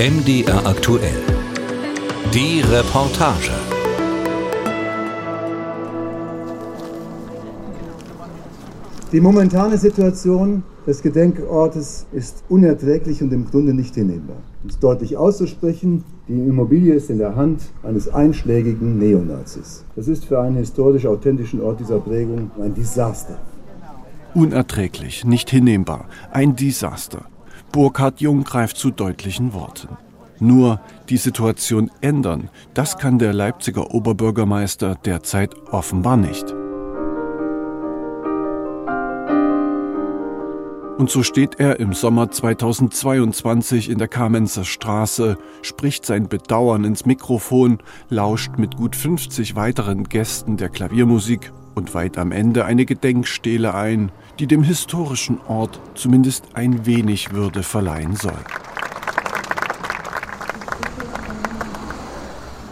MDR aktuell. Die Reportage. Die momentane Situation des Gedenkortes ist unerträglich und im Grunde nicht hinnehmbar. Um es deutlich auszusprechen, die Immobilie ist in der Hand eines einschlägigen Neonazis. Das ist für einen historisch authentischen Ort dieser Prägung ein Desaster. Unerträglich, nicht hinnehmbar, ein Desaster. Burkhard Jung greift zu deutlichen Worten. Nur die Situation ändern, das kann der Leipziger Oberbürgermeister derzeit offenbar nicht. Und so steht er im Sommer 2022 in der Kamenzer Straße, spricht sein Bedauern ins Mikrofon, lauscht mit gut 50 weiteren Gästen der Klaviermusik und weiht am Ende eine Gedenkstele ein, die dem historischen Ort zumindest ein wenig Würde verleihen soll.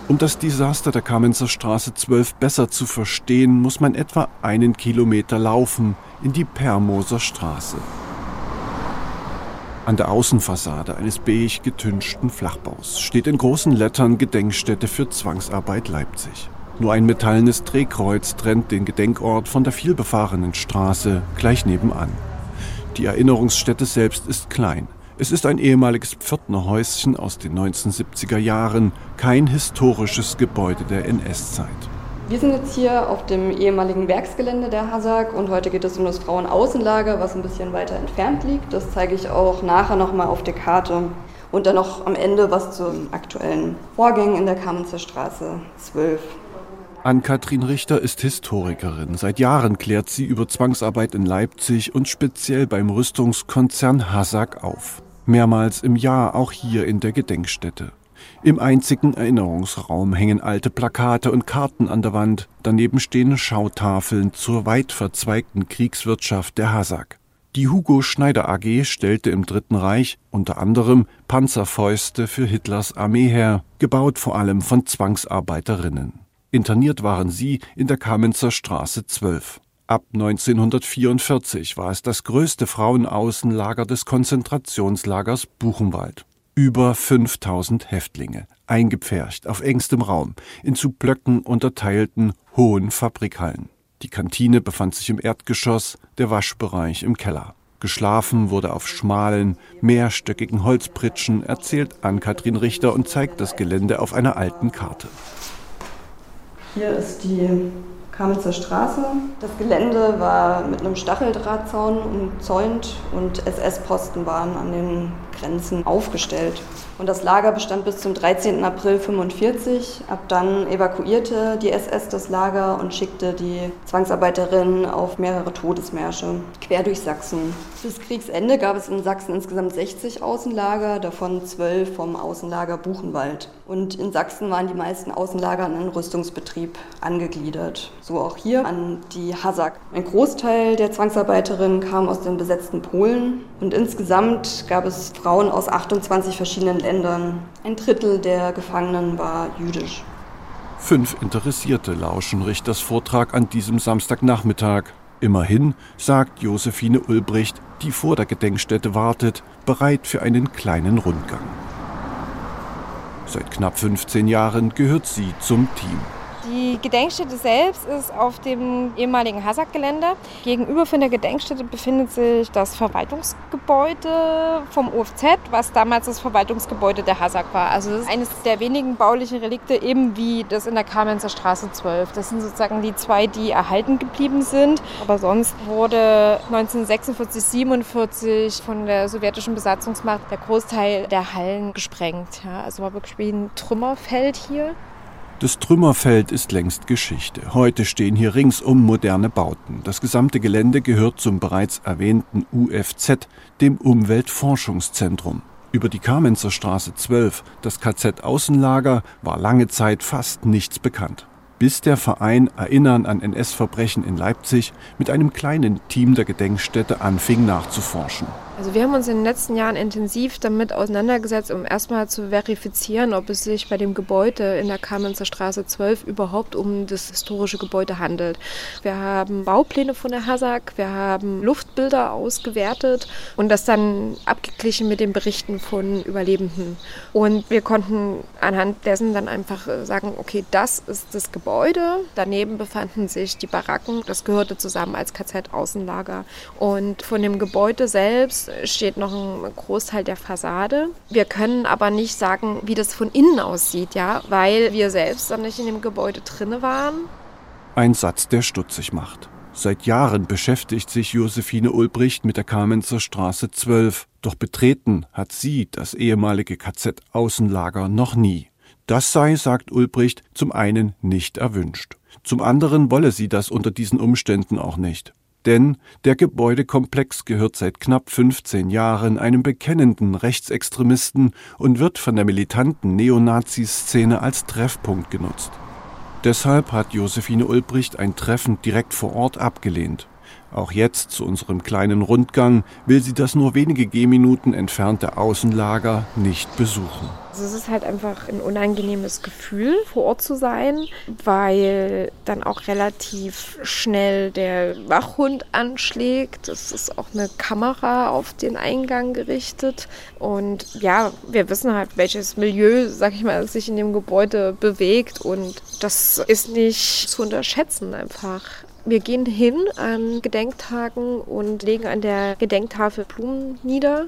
Um das Desaster der Kamenzer Straße 12 besser zu verstehen, muss man etwa einen Kilometer laufen in die Permoser Straße. An der Außenfassade eines beige getünchten Flachbaus steht in großen Lettern Gedenkstätte für Zwangsarbeit Leipzig. Nur ein metallenes Drehkreuz trennt den Gedenkort von der vielbefahrenen Straße gleich nebenan. Die Erinnerungsstätte selbst ist klein. Es ist ein ehemaliges Pförtnerhäuschen aus den 1970er Jahren, kein historisches Gebäude der NS-Zeit. Wir sind jetzt hier auf dem ehemaligen Werksgelände der Hasag und heute geht es um das Frauenaußenlager, was ein bisschen weiter entfernt liegt. Das zeige ich auch nachher nochmal auf der Karte. Und dann noch am Ende was zu aktuellen Vorgängen in der Kamenzer Straße 12. Ann-Kathrin Richter ist Historikerin. Seit Jahren klärt sie über Zwangsarbeit in Leipzig und speziell beim Rüstungskonzern Hasag auf. Mehrmals im Jahr auch hier in der Gedenkstätte. Im einzigen Erinnerungsraum hängen alte Plakate und Karten an der Wand, daneben stehen Schautafeln zur weit verzweigten Kriegswirtschaft der Hasag. Die Hugo Schneider AG stellte im Dritten Reich unter anderem Panzerfäuste für Hitlers Armee her, gebaut vor allem von Zwangsarbeiterinnen. Interniert waren sie in der Kamenzer Straße 12. Ab 1944 war es das größte Frauenaußenlager des Konzentrationslagers Buchenwald. Über 5000 Häftlinge, eingepfercht auf engstem Raum, in zu Blöcken unterteilten hohen Fabrikhallen. Die Kantine befand sich im Erdgeschoss, der Waschbereich im Keller. Geschlafen wurde auf schmalen, mehrstöckigen Holzpritschen, erzählt Ann-Kathrin Richter und zeigt das Gelände auf einer alten Karte. Hier ist die Kamitzer Straße. Das Gelände war mit einem Stacheldrahtzaun umzäunt und SS-Posten waren an den Grenzen aufgestellt. Und das Lager bestand bis zum 13. April 1945. Ab dann evakuierte die SS das Lager und schickte die Zwangsarbeiterinnen auf mehrere Todesmärsche quer durch Sachsen. Bis Kriegsende gab es in Sachsen insgesamt 60 Außenlager, davon 12 vom Außenlager Buchenwald. Und in Sachsen waren die meisten Außenlager an einen Rüstungsbetrieb angegliedert. So auch hier an die Hasag. Ein Großteil der Zwangsarbeiterinnen kam aus den besetzten Polen und insgesamt gab es Frauen aus 28 verschiedenen Ländern. Ein Drittel der Gefangenen war jüdisch. Fünf Interessierte lauschen Richters Vortrag an diesem Samstagnachmittag. Immerhin, sagt Josephine Ulbricht, die vor der Gedenkstätte wartet, bereit für einen kleinen Rundgang. Seit knapp 15 Jahren gehört sie zum Team. Die Gedenkstätte selbst ist auf dem ehemaligen Hasag-Gelände. Gegenüber von der Gedenkstätte befindet sich das Verwaltungsgebäude vom UFZ, was damals das Verwaltungsgebäude der Hasag war. Also das ist eines der wenigen baulichen Relikte, eben wie das in der Kamenzer Straße 12. Das sind sozusagen die zwei, die erhalten geblieben sind. Aber sonst wurde 1946, 47 von der sowjetischen Besatzungsmacht der Großteil der Hallen gesprengt. Ja, also war wirklich wie ein Trümmerfeld hier. Das Trümmerfeld ist längst Geschichte. Heute stehen hier ringsum moderne Bauten. Das gesamte Gelände gehört zum bereits erwähnten UFZ, dem Umweltforschungszentrum. Über die Kamenzer Straße 12, das KZ Außenlager, war lange Zeit fast nichts bekannt. Bis der Verein Erinnern an NS-Verbrechen in Leipzig mit einem kleinen Team der Gedenkstätte anfing nachzuforschen. Also wir haben uns in den letzten Jahren intensiv damit auseinandergesetzt, um erstmal zu verifizieren, ob es sich bei dem Gebäude in der Kamenzer Straße 12 überhaupt um das historische Gebäude handelt. Wir haben Baupläne von der HASAG, wir haben Luftbilder ausgewertet und das dann abgeglichen mit den Berichten von Überlebenden. Und wir konnten anhand dessen dann einfach äh, sagen, okay, das ist das Gebäude. Daneben befanden sich die Baracken. Das gehörte zusammen als KZ-Außenlager. Und von dem Gebäude selbst steht noch ein Großteil der Fassade. Wir können aber nicht sagen, wie das von innen aussieht, ja, weil wir selbst dann nicht in dem Gebäude drinne waren. Ein Satz, der stutzig macht. Seit Jahren beschäftigt sich Josephine Ulbricht mit der Kamenzer Straße 12. Doch betreten hat sie das ehemalige KZ-Außenlager noch nie. Das sei, sagt Ulbricht, zum einen nicht erwünscht. Zum anderen wolle sie das unter diesen Umständen auch nicht. Denn der Gebäudekomplex gehört seit knapp 15 Jahren einem bekennenden Rechtsextremisten und wird von der militanten Neonazi-Szene als Treffpunkt genutzt. Deshalb hat Josephine Ulbricht ein Treffen direkt vor Ort abgelehnt. Auch jetzt zu unserem kleinen Rundgang will sie das nur wenige Gehminuten entfernte Außenlager nicht besuchen. Also es ist halt einfach ein unangenehmes Gefühl, vor Ort zu sein, weil dann auch relativ schnell der Wachhund anschlägt. Es ist auch eine Kamera auf den Eingang gerichtet. Und ja, wir wissen halt, welches Milieu, sag ich mal, sich in dem Gebäude bewegt. Und das ist nicht zu unterschätzen einfach. Wir gehen hin an Gedenktagen und legen an der Gedenktafel Blumen nieder.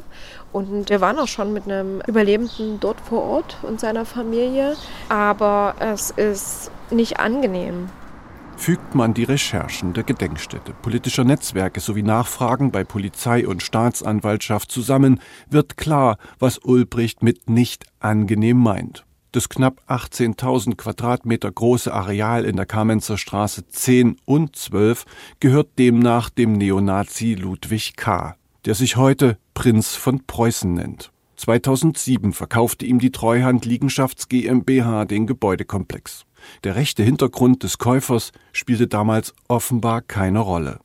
Und wir waren auch schon mit einem Überlebenden dort vor Ort und seiner Familie. Aber es ist nicht angenehm. Fügt man die Recherchen der Gedenkstätte, politischer Netzwerke sowie Nachfragen bei Polizei und Staatsanwaltschaft zusammen, wird klar, was Ulbricht mit nicht angenehm meint. Das knapp 18.000 Quadratmeter große Areal in der Kamenzer Straße 10 und 12 gehört demnach dem Neonazi Ludwig K., der sich heute Prinz von Preußen nennt. 2007 verkaufte ihm die Treuhand Liegenschafts GmbH den Gebäudekomplex. Der rechte Hintergrund des Käufers spielte damals offenbar keine Rolle.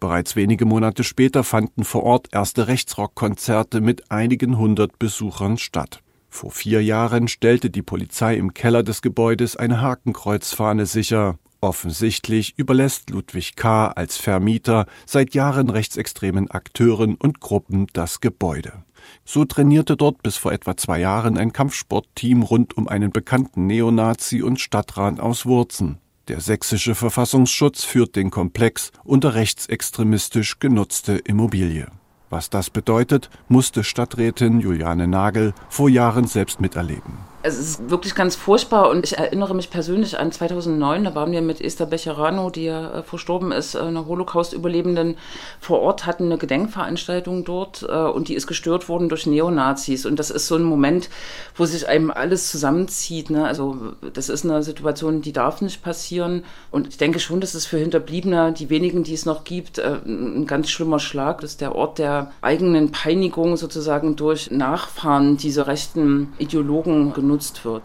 Bereits wenige Monate später fanden vor Ort erste Rechtsrockkonzerte mit einigen hundert Besuchern statt. Vor vier Jahren stellte die Polizei im Keller des Gebäudes eine Hakenkreuzfahne sicher. Offensichtlich überlässt Ludwig K. als Vermieter seit Jahren rechtsextremen Akteuren und Gruppen das Gebäude. So trainierte dort bis vor etwa zwei Jahren ein Kampfsportteam rund um einen bekannten Neonazi und Stadtrat aus Wurzen. Der sächsische Verfassungsschutz führt den Komplex unter rechtsextremistisch genutzte Immobilie. Was das bedeutet, musste Stadträtin Juliane Nagel vor Jahren selbst miterleben. Es ist wirklich ganz furchtbar und ich erinnere mich persönlich an 2009, da waren wir mit Esther Becherano, die ja äh, verstorben ist, äh, eine Holocaust-Überlebenden, vor Ort, hatten eine Gedenkveranstaltung dort äh, und die ist gestört worden durch Neonazis und das ist so ein Moment, wo sich einem alles zusammenzieht. Ne? Also das ist eine Situation, die darf nicht passieren und ich denke schon, dass es für Hinterbliebene, die wenigen, die es noch gibt, ein ganz schlimmer Schlag ist der Ort der eigenen Peinigung sozusagen durch Nachfahren dieser rechten Ideologen genutzt genutzt wird.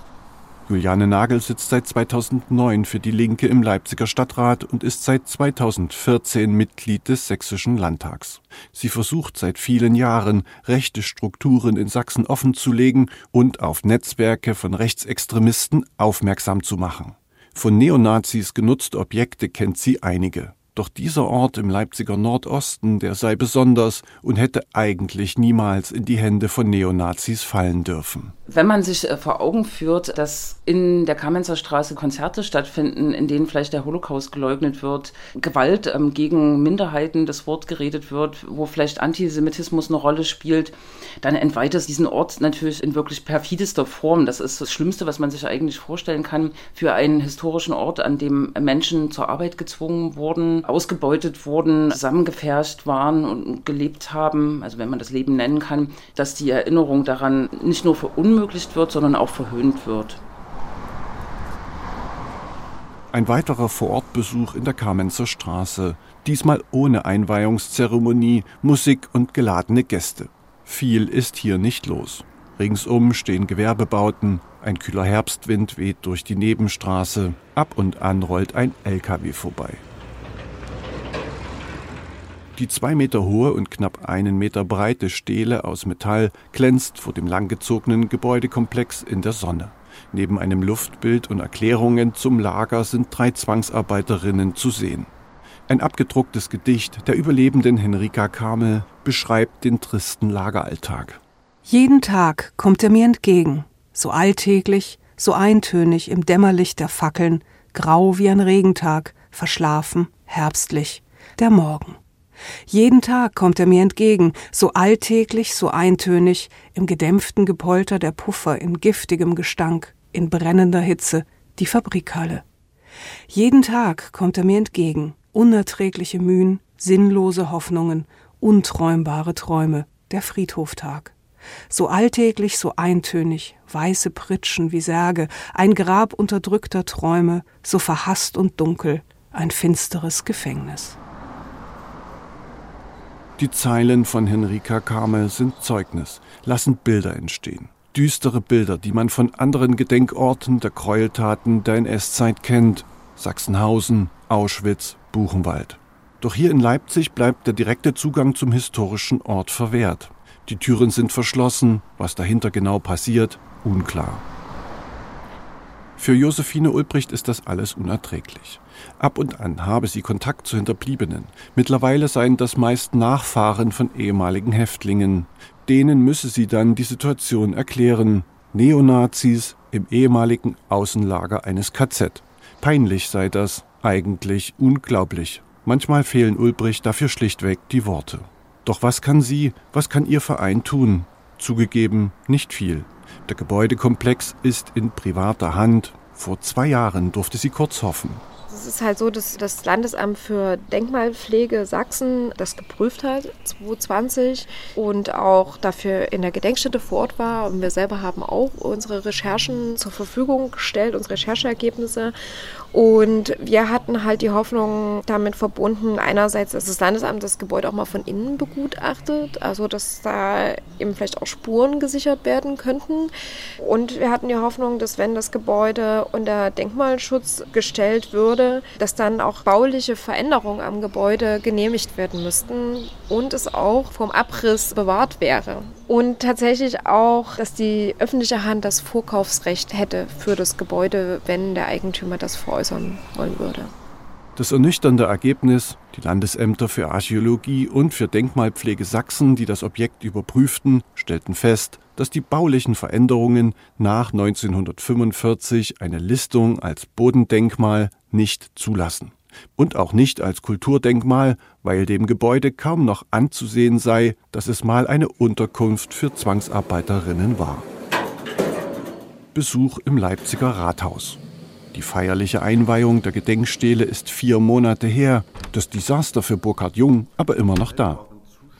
Juliane Nagel sitzt seit 2009 für die Linke im Leipziger Stadtrat und ist seit 2014 Mitglied des Sächsischen Landtags. Sie versucht seit vielen Jahren, rechte Strukturen in Sachsen offenzulegen und auf Netzwerke von Rechtsextremisten aufmerksam zu machen. Von Neonazis genutzte Objekte kennt sie einige. Doch dieser Ort im Leipziger Nordosten, der sei besonders und hätte eigentlich niemals in die Hände von Neonazis fallen dürfen. Wenn man sich äh, vor Augen führt, dass in der Kamenzer Straße Konzerte stattfinden, in denen vielleicht der Holocaust geleugnet wird, Gewalt ähm, gegen Minderheiten das Wort geredet wird, wo vielleicht Antisemitismus eine Rolle spielt, dann entweiht es diesen Ort natürlich in wirklich perfidester Form. Das ist das Schlimmste, was man sich eigentlich vorstellen kann für einen historischen Ort, an dem Menschen zur Arbeit gezwungen wurden, ausgebeutet wurden, zusammengepfercht waren und gelebt haben, also wenn man das Leben nennen kann, dass die Erinnerung daran nicht nur verunmöglicht wird, sondern auch verhöhnt wird. Ein weiterer Vorortbesuch in der Kamenzer Straße, diesmal ohne Einweihungszeremonie, Musik und geladene Gäste. Viel ist hier nicht los. Ringsum stehen Gewerbebauten, ein kühler Herbstwind weht durch die Nebenstraße, ab und an rollt ein LKW vorbei. Die zwei Meter hohe und knapp einen Meter breite Stele aus Metall glänzt vor dem langgezogenen Gebäudekomplex in der Sonne. Neben einem Luftbild und Erklärungen zum Lager sind drei Zwangsarbeiterinnen zu sehen. Ein abgedrucktes Gedicht der Überlebenden Henrika Kamel beschreibt den tristen Lageralltag. Jeden Tag kommt er mir entgegen, so alltäglich, so eintönig im Dämmerlicht der Fackeln, grau wie ein Regentag, verschlafen, herbstlich, der Morgen. Jeden Tag kommt er mir entgegen, so alltäglich, so eintönig, im gedämpften Gepolter der Puffer, in giftigem Gestank, in brennender Hitze, die Fabrikhalle. Jeden Tag kommt er mir entgegen, unerträgliche Mühen, sinnlose Hoffnungen, unträumbare Träume, der Friedhoftag. So alltäglich, so eintönig, weiße Pritschen wie Särge, ein Grab unterdrückter Träume, so verhasst und dunkel, ein finsteres Gefängnis. Die Zeilen von Henrika Kamel sind Zeugnis, lassen Bilder entstehen. Düstere Bilder, die man von anderen Gedenkorten der Gräueltaten der NS-Zeit kennt. Sachsenhausen, Auschwitz, Buchenwald. Doch hier in Leipzig bleibt der direkte Zugang zum historischen Ort verwehrt. Die Türen sind verschlossen, was dahinter genau passiert, unklar. Für Josephine Ulbricht ist das alles unerträglich. Ab und an habe sie Kontakt zu Hinterbliebenen. Mittlerweile seien das meist Nachfahren von ehemaligen Häftlingen. Denen müsse sie dann die Situation erklären. Neonazis im ehemaligen Außenlager eines KZ. Peinlich sei das, eigentlich unglaublich. Manchmal fehlen Ulbricht dafür schlichtweg die Worte. Doch was kann sie, was kann ihr Verein tun? Zugegeben, nicht viel. Der Gebäudekomplex ist in privater Hand. Vor zwei Jahren durfte sie kurz hoffen. Es ist halt so, dass das Landesamt für Denkmalpflege Sachsen das geprüft hat, 2020, und auch dafür in der Gedenkstätte vor Ort war. Und wir selber haben auch unsere Recherchen zur Verfügung gestellt, unsere Rechercheergebnisse. Und wir hatten halt die Hoffnung damit verbunden, einerseits, dass das Landesamt das Gebäude auch mal von innen begutachtet, also dass da eben vielleicht auch Spuren gesichert werden könnten. Und wir hatten die Hoffnung, dass wenn das Gebäude unter Denkmalschutz gestellt würde, dass dann auch bauliche Veränderungen am Gebäude genehmigt werden müssten und es auch vom Abriss bewahrt wäre. Und tatsächlich auch, dass die öffentliche Hand das Vorkaufsrecht hätte für das Gebäude, wenn der Eigentümer das veräußern wollen würde. Das ernüchternde Ergebnis, die Landesämter für Archäologie und für Denkmalpflege Sachsen, die das Objekt überprüften, stellten fest, dass die baulichen Veränderungen nach 1945 eine Listung als Bodendenkmal nicht zulassen und auch nicht als Kulturdenkmal, weil dem Gebäude kaum noch anzusehen sei, dass es mal eine Unterkunft für Zwangsarbeiterinnen war. Besuch im Leipziger Rathaus. Die feierliche Einweihung der Gedenkstele ist vier Monate her, das Desaster für Burkhard Jung aber immer noch da.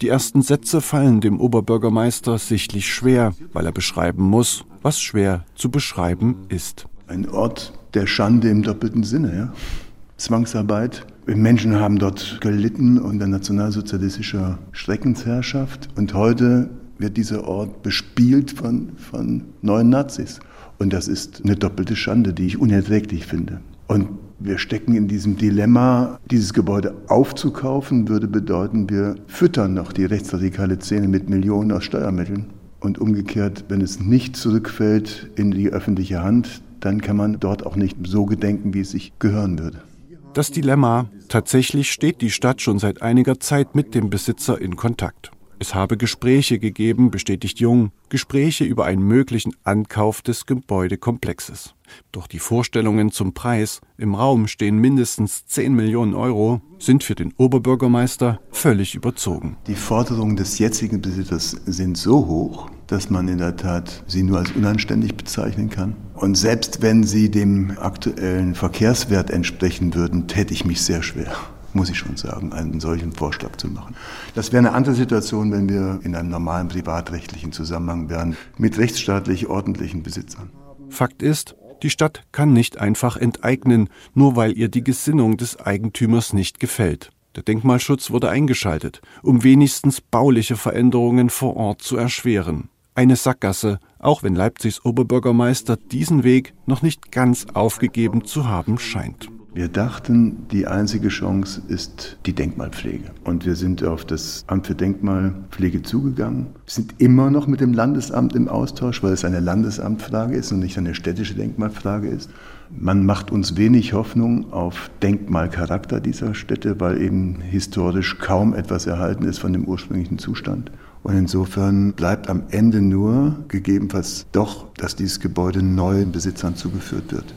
Die ersten Sätze fallen dem Oberbürgermeister sichtlich schwer, weil er beschreiben muss, was schwer zu beschreiben ist. Ein Ort der Schande im doppelten Sinne, ja. Zwangsarbeit. Menschen haben dort gelitten unter nationalsozialistischer Schreckensherrschaft und heute wird dieser Ort bespielt von, von neuen Nazis. Und das ist eine doppelte Schande, die ich unerträglich finde. Und wir stecken in diesem Dilemma, dieses Gebäude aufzukaufen, würde bedeuten, wir füttern noch die rechtsradikale Szene mit Millionen aus Steuermitteln. Und umgekehrt, wenn es nicht zurückfällt in die öffentliche Hand, dann kann man dort auch nicht so gedenken, wie es sich gehören würde. Das Dilemma, tatsächlich steht die Stadt schon seit einiger Zeit mit dem Besitzer in Kontakt. Es habe Gespräche gegeben, bestätigt Jung, Gespräche über einen möglichen Ankauf des Gebäudekomplexes. Doch die Vorstellungen zum Preis, im Raum stehen mindestens 10 Millionen Euro, sind für den Oberbürgermeister völlig überzogen. Die Forderungen des jetzigen Besitzers sind so hoch, dass man in der Tat sie nur als unanständig bezeichnen kann. Und selbst wenn sie dem aktuellen Verkehrswert entsprechen würden, täte ich mich sehr schwer muss ich schon sagen, einen solchen Vorschlag zu machen. Das wäre eine andere Situation, wenn wir in einem normalen privatrechtlichen Zusammenhang wären, mit rechtsstaatlich ordentlichen Besitzern. Fakt ist, die Stadt kann nicht einfach enteignen, nur weil ihr die Gesinnung des Eigentümers nicht gefällt. Der Denkmalschutz wurde eingeschaltet, um wenigstens bauliche Veränderungen vor Ort zu erschweren. Eine Sackgasse, auch wenn Leipzigs Oberbürgermeister diesen Weg noch nicht ganz aufgegeben zu haben scheint. Wir dachten, die einzige Chance ist die Denkmalpflege. Und wir sind auf das Amt für Denkmalpflege zugegangen, wir sind immer noch mit dem Landesamt im Austausch, weil es eine Landesamtfrage ist und nicht eine städtische Denkmalfrage ist. Man macht uns wenig Hoffnung auf Denkmalcharakter dieser Städte, weil eben historisch kaum etwas erhalten ist von dem ursprünglichen Zustand. Und insofern bleibt am Ende nur gegebenenfalls doch, dass dieses Gebäude neuen Besitzern zugeführt wird.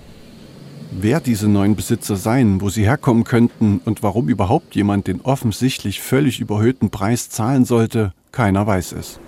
Wer diese neuen Besitzer seien, wo sie herkommen könnten und warum überhaupt jemand den offensichtlich völlig überhöhten Preis zahlen sollte, keiner weiß es.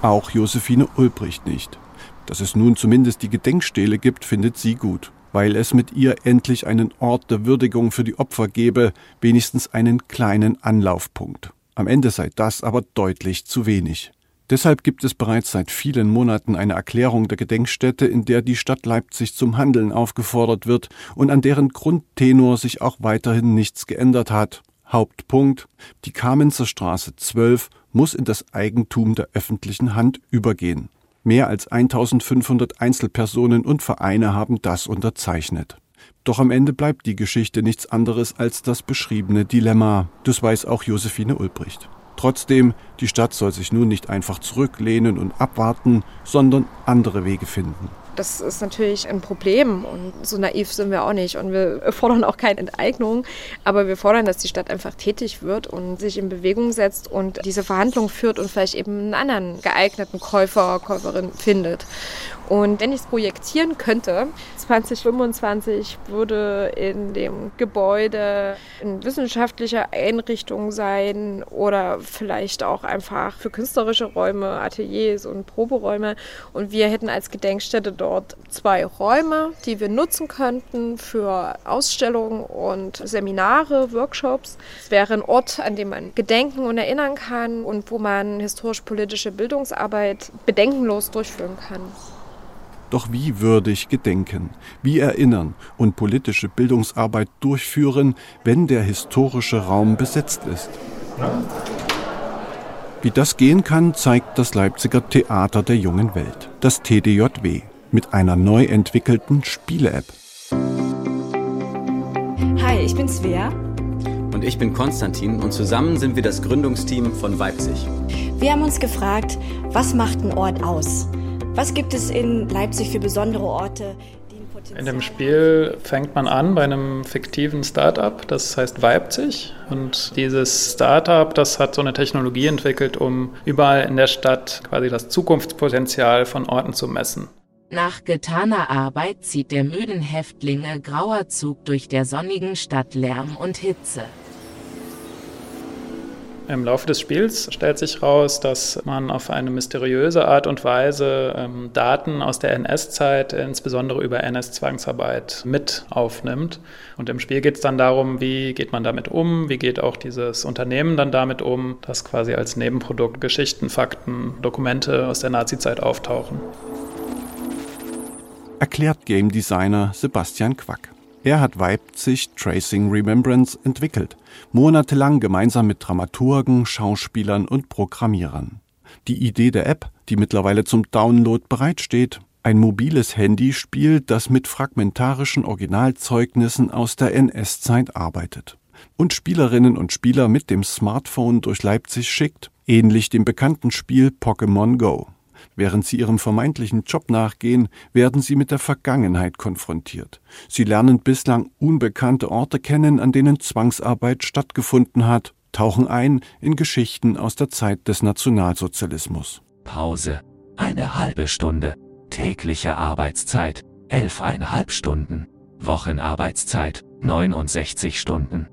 Auch Josephine Ulbricht nicht. Dass es nun zumindest die Gedenkstele gibt, findet sie gut, weil es mit ihr endlich einen Ort der Würdigung für die Opfer gebe, wenigstens einen kleinen Anlaufpunkt. Am Ende sei das aber deutlich zu wenig. Deshalb gibt es bereits seit vielen Monaten eine Erklärung der Gedenkstätte, in der die Stadt Leipzig zum Handeln aufgefordert wird und an deren Grundtenor sich auch weiterhin nichts geändert hat. Hauptpunkt Die Kamenzer Straße 12 muss in das Eigentum der öffentlichen Hand übergehen. Mehr als 1500 Einzelpersonen und Vereine haben das unterzeichnet. Doch am Ende bleibt die Geschichte nichts anderes als das beschriebene Dilemma. Das weiß auch Josephine Ulbricht. Trotzdem, die Stadt soll sich nun nicht einfach zurücklehnen und abwarten, sondern andere Wege finden. Das ist natürlich ein Problem und so naiv sind wir auch nicht. Und wir fordern auch keine Enteignung, aber wir fordern, dass die Stadt einfach tätig wird und sich in Bewegung setzt und diese Verhandlung führt und vielleicht eben einen anderen geeigneten Käufer, Käuferin findet. Und wenn ich es projektieren könnte, 2025 würde in dem Gebäude eine wissenschaftliche Einrichtung sein oder vielleicht auch einfach für künstlerische Räume, Ateliers und Proberäume. Und wir hätten als Gedenkstätte dort zwei Räume, die wir nutzen könnten für Ausstellungen und Seminare, Workshops. Es wäre ein Ort, an dem man gedenken und erinnern kann und wo man historisch-politische Bildungsarbeit bedenkenlos durchführen kann. Doch wie würdig gedenken, wie erinnern und politische Bildungsarbeit durchführen, wenn der historische Raum besetzt ist? Wie das gehen kann, zeigt das Leipziger Theater der jungen Welt, das TDJW, mit einer neu entwickelten Spiele-App. Hi, ich bin Svea. Und ich bin Konstantin und zusammen sind wir das Gründungsteam von Weibzig. Wir haben uns gefragt, was macht ein Ort aus? Was gibt es in Leipzig für besondere Orte? In dem Spiel fängt man an bei einem fiktiven Startup, das heißt Weibzig. Und dieses Startup, das hat so eine Technologie entwickelt, um überall in der Stadt quasi das Zukunftspotenzial von Orten zu messen. Nach getaner Arbeit zieht der müden Häftlinge grauer Zug durch der sonnigen Stadt Lärm und Hitze. Im Laufe des Spiels stellt sich heraus, dass man auf eine mysteriöse Art und Weise ähm, Daten aus der NS-Zeit, insbesondere über NS-Zwangsarbeit, mit aufnimmt. Und im Spiel geht es dann darum, wie geht man damit um, wie geht auch dieses Unternehmen dann damit um, dass quasi als Nebenprodukt Geschichten, Fakten, Dokumente aus der Nazizeit auftauchen. Erklärt Game Designer Sebastian Quack. Er hat Weibzig Tracing Remembrance entwickelt, monatelang gemeinsam mit Dramaturgen, Schauspielern und Programmierern. Die Idee der App, die mittlerweile zum Download bereitsteht, ein mobiles Handyspiel, das mit fragmentarischen Originalzeugnissen aus der NS-Zeit arbeitet und Spielerinnen und Spieler mit dem Smartphone durch Leipzig schickt, ähnlich dem bekannten Spiel Pokémon Go. Während sie ihrem vermeintlichen Job nachgehen, werden sie mit der Vergangenheit konfrontiert. Sie lernen bislang unbekannte Orte kennen, an denen Zwangsarbeit stattgefunden hat, tauchen ein in Geschichten aus der Zeit des Nationalsozialismus. Pause. Eine halbe Stunde. Tägliche Arbeitszeit. Elfeinhalb Stunden. Wochenarbeitszeit. 69 Stunden.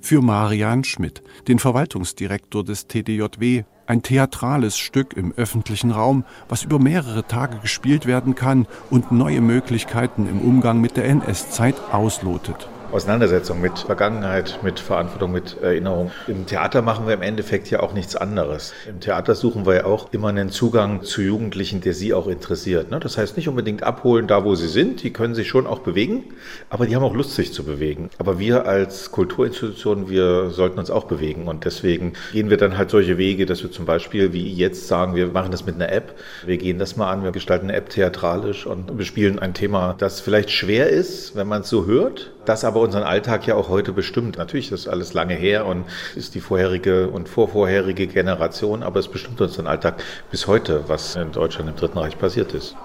Für Marian Schmidt, den Verwaltungsdirektor des TDJW, ein theatrales Stück im öffentlichen Raum, was über mehrere Tage gespielt werden kann und neue Möglichkeiten im Umgang mit der NS-Zeit auslotet. Auseinandersetzung mit Vergangenheit, mit Verantwortung, mit Erinnerung. Im Theater machen wir im Endeffekt ja auch nichts anderes. Im Theater suchen wir ja auch immer einen Zugang zu Jugendlichen, der sie auch interessiert. Ne? Das heißt nicht unbedingt abholen, da wo sie sind. Die können sich schon auch bewegen, aber die haben auch Lust, sich zu bewegen. Aber wir als Kulturinstitution, wir sollten uns auch bewegen und deswegen gehen wir dann halt solche Wege, dass wir zum Beispiel wie jetzt sagen, wir machen das mit einer App. Wir gehen das mal an, wir gestalten eine App theatralisch und bespielen ein Thema, das vielleicht schwer ist, wenn man es so hört, das aber unseren Alltag ja auch heute bestimmt. Natürlich ist alles lange her und ist die vorherige und vorvorherige Generation, aber es bestimmt unseren Alltag bis heute, was in Deutschland im Dritten Reich passiert ist.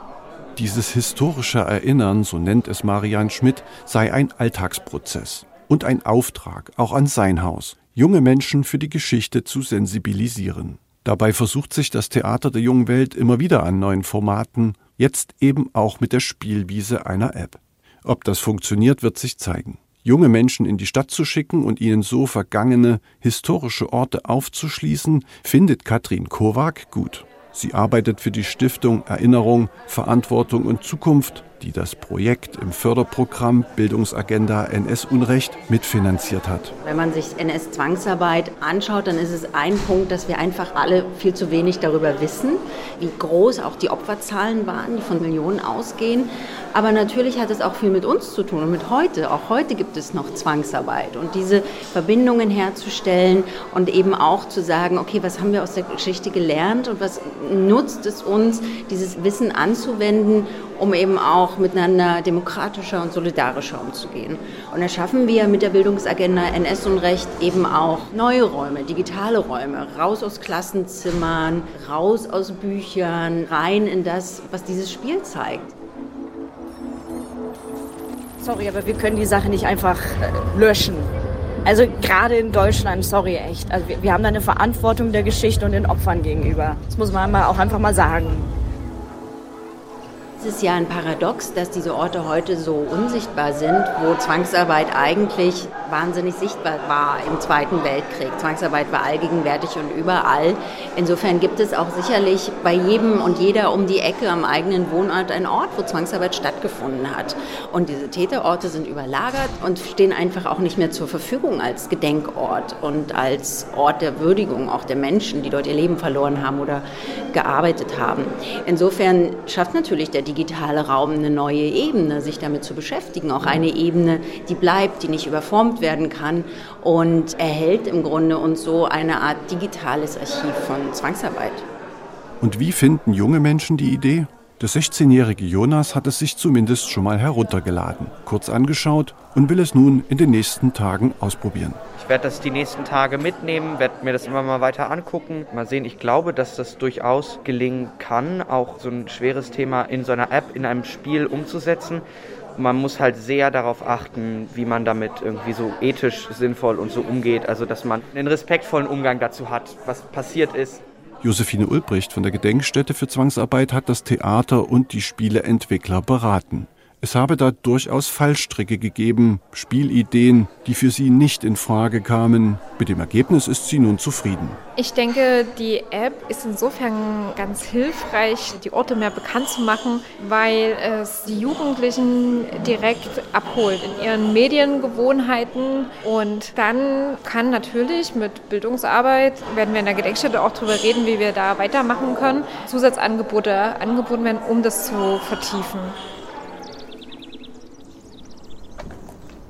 Dieses historische Erinnern, so nennt es Marian Schmidt, sei ein Alltagsprozess und ein Auftrag, auch an sein Haus, junge Menschen für die Geschichte zu sensibilisieren. Dabei versucht sich das Theater der jungen Welt immer wieder an neuen Formaten, jetzt eben auch mit der Spielwiese einer App. Ob das funktioniert, wird sich zeigen. Junge Menschen in die Stadt zu schicken und ihnen so vergangene historische Orte aufzuschließen, findet Katrin Kowak gut. Sie arbeitet für die Stiftung Erinnerung, Verantwortung und Zukunft die das Projekt im Förderprogramm Bildungsagenda NS-Unrecht mitfinanziert hat. Wenn man sich NS-Zwangsarbeit anschaut, dann ist es ein Punkt, dass wir einfach alle viel zu wenig darüber wissen, wie groß auch die Opferzahlen waren, die von Millionen ausgehen. Aber natürlich hat es auch viel mit uns zu tun und mit heute. Auch heute gibt es noch Zwangsarbeit. Und diese Verbindungen herzustellen und eben auch zu sagen, okay, was haben wir aus der Geschichte gelernt und was nutzt es uns, dieses Wissen anzuwenden um eben auch miteinander demokratischer und solidarischer umzugehen. Und da schaffen wir mit der Bildungsagenda NS und Recht eben auch neue Räume, digitale Räume, raus aus Klassenzimmern, raus aus Büchern, rein in das, was dieses Spiel zeigt. Sorry, aber wir können die Sache nicht einfach äh, löschen. Also gerade in Deutschland, sorry echt. Also wir, wir haben da eine Verantwortung der Geschichte und den Opfern gegenüber. Das muss man auch einfach mal sagen. Es ja ein Paradox, dass diese Orte heute so unsichtbar sind, wo Zwangsarbeit eigentlich wahnsinnig sichtbar war im Zweiten Weltkrieg. Zwangsarbeit war allgegenwärtig und überall. Insofern gibt es auch sicherlich bei jedem und jeder um die Ecke am eigenen Wohnort einen Ort, wo Zwangsarbeit stattgefunden hat. Und diese Täterorte sind überlagert und stehen einfach auch nicht mehr zur Verfügung als Gedenkort und als Ort der Würdigung auch der Menschen, die dort ihr Leben verloren haben oder gearbeitet haben. Insofern schafft natürlich der digitale Raum eine neue Ebene, sich damit zu beschäftigen. Auch eine Ebene, die bleibt, die nicht überformt werden kann und erhält im Grunde uns so eine Art digitales Archiv von Zwangsarbeit. Und wie finden junge Menschen die Idee? Der 16-jährige Jonas hat es sich zumindest schon mal heruntergeladen, kurz angeschaut und will es nun in den nächsten Tagen ausprobieren. Ich werde das die nächsten Tage mitnehmen, werde mir das immer mal weiter angucken. Mal sehen, ich glaube, dass das durchaus gelingen kann, auch so ein schweres Thema in so einer App, in einem Spiel umzusetzen. Man muss halt sehr darauf achten, wie man damit irgendwie so ethisch sinnvoll und so umgeht. Also, dass man einen respektvollen Umgang dazu hat, was passiert ist. Josephine Ulbricht von der Gedenkstätte für Zwangsarbeit hat das Theater und die Spieleentwickler beraten. Es habe da durchaus Fallstricke gegeben, Spielideen, die für sie nicht in Frage kamen. Mit dem Ergebnis ist sie nun zufrieden. Ich denke, die App ist insofern ganz hilfreich, die Orte mehr bekannt zu machen, weil es die Jugendlichen direkt abholt in ihren Mediengewohnheiten. Und dann kann natürlich mit Bildungsarbeit, werden wir in der Gedenkstätte auch darüber reden, wie wir da weitermachen können, Zusatzangebote angeboten werden, um das zu vertiefen.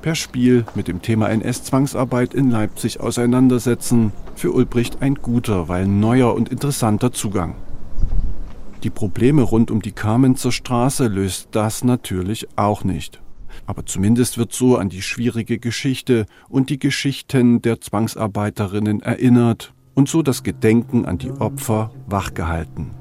Per Spiel mit dem Thema NS-Zwangsarbeit in Leipzig auseinandersetzen. Für Ulbricht ein guter, weil neuer und interessanter Zugang. Die Probleme rund um die Kamenzer Straße löst das natürlich auch nicht. Aber zumindest wird so an die schwierige Geschichte und die Geschichten der Zwangsarbeiterinnen erinnert und so das Gedenken an die Opfer wachgehalten.